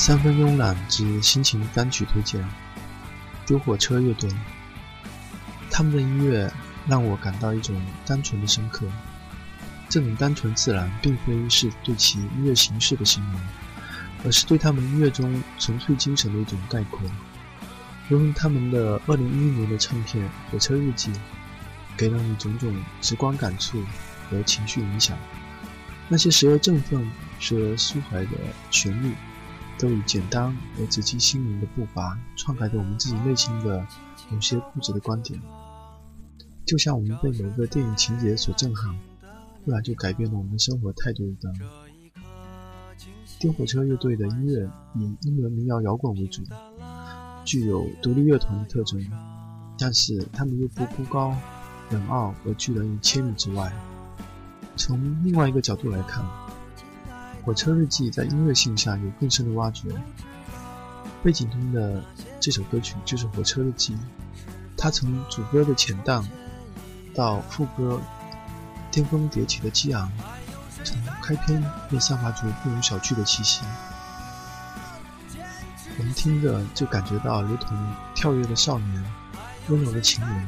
三分慵懒之心情单曲推荐：丢火车乐队。他们的音乐让我感到一种单纯的深刻。这种单纯自然，并非是对其音乐形式的形容，而是对他们音乐中纯粹精神的一种概括。如同他们的2011年的唱片《火车日记》，给了你种种直观感触和情绪影响。那些时而振奋、时而抒怀的旋律。都以简单而直击心灵的步伐，篡改着我们自己内心的某些固执的观点。就像我们被某个电影情节所震撼，突然就改变了我们生活态度一般。丢火车乐队的音乐以英伦民谣摇滚为主，具有独立乐团的特征，但是他们又不孤高、冷傲而拒人于千里之外。从另外一个角度来看。火车日记在音乐性上有更深的挖掘。背景中的这首歌曲就是火车日记，它从主歌的浅淡到副歌巅峰迭起的激昂，从开篇便散发出不容小觑的气息。我们听着就感觉到如同跳跃的少年，温柔的情人，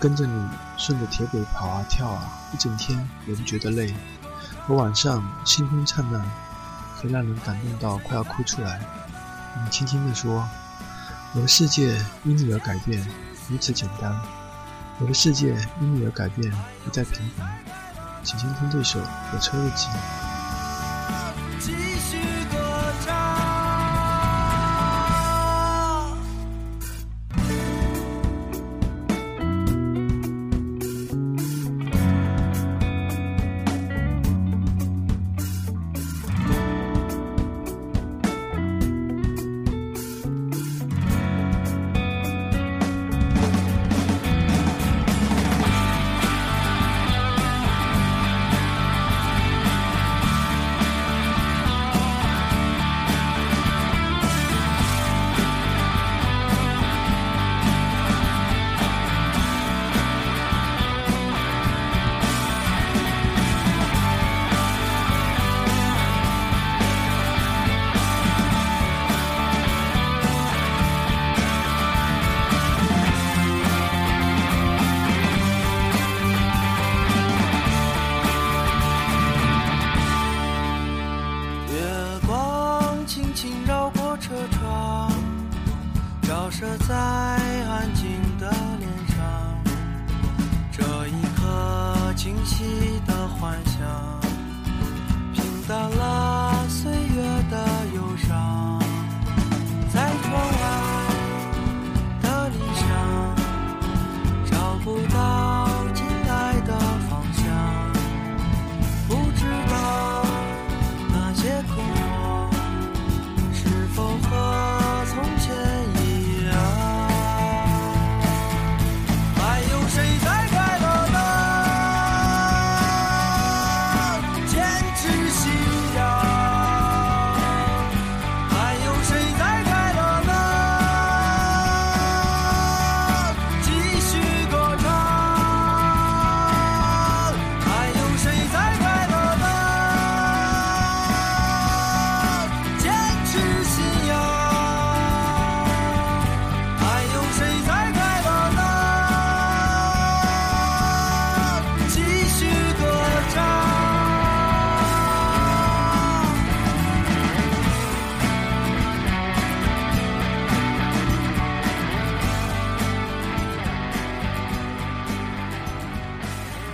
跟着你顺着铁轨跑啊跳啊，一整天也不觉得累。和晚上星空灿烂，可让人感动到快要哭出来。你轻轻地说：“我的世界因你而改变，如此简单。我的世界因你而改变，不再平凡。”请倾听这首《火车日记》。在安静的脸上，这一刻清晰的幻想，平淡了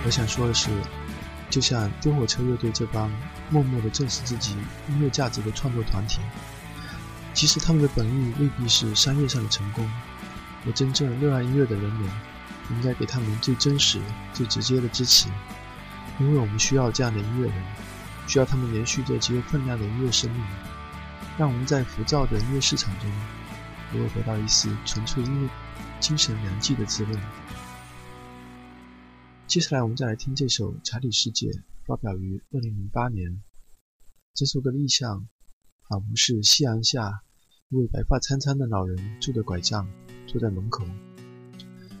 我想说的是，就像丢火车乐队这帮默默地正视自己音乐价值的创作团体，其实他们的本意未必是商业上的成功。而真正热爱音乐的人们，应该给他们最真实、最直接的支持，因为我们需要这样的音乐人，需要他们延续着极有分量的音乐生命，让我们在浮躁的音乐市场中，能够得到一丝纯粹音乐精神良剂的滋润。接下来，我们再来听这首《查理世界》，发表于2008年。这首歌的意象，仿佛是夕阳下一位白发苍苍的老人拄着拐杖坐在门口，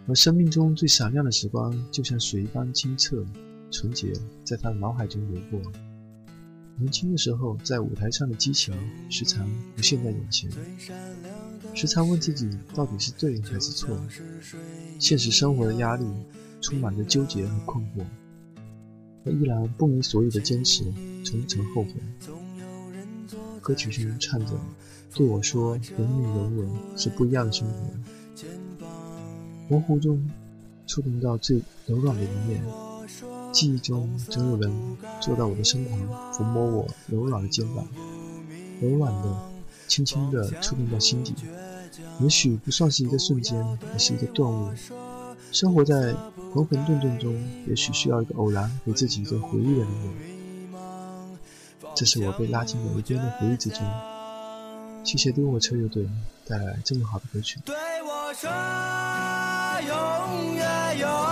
而生命中最闪亮的时光，就像水一般清澈、纯洁，在他的脑海中流过。年轻的时候，在舞台上的激情时常浮现在眼前，时常问自己到底是对还是错。现实生活的压力充满着纠结和困惑，我依然不明所以的坚持，从曾后悔。歌曲中唱着，对我说：“人与人吻是不一样的生活。”模糊中触动到最柔软的一面。记忆中总有人坐到我的身旁，抚摸我柔软的肩膀，柔软的、轻轻的触动到心底。也许不算是一个瞬间，而是一个顿悟。生活在浑浑沌沌中，也许需要一个偶然，给自己一个回忆的理由。这是我被拉进某一天的回忆之中。谢谢丢火车乐队带来这么好的歌曲。对我说，永远，永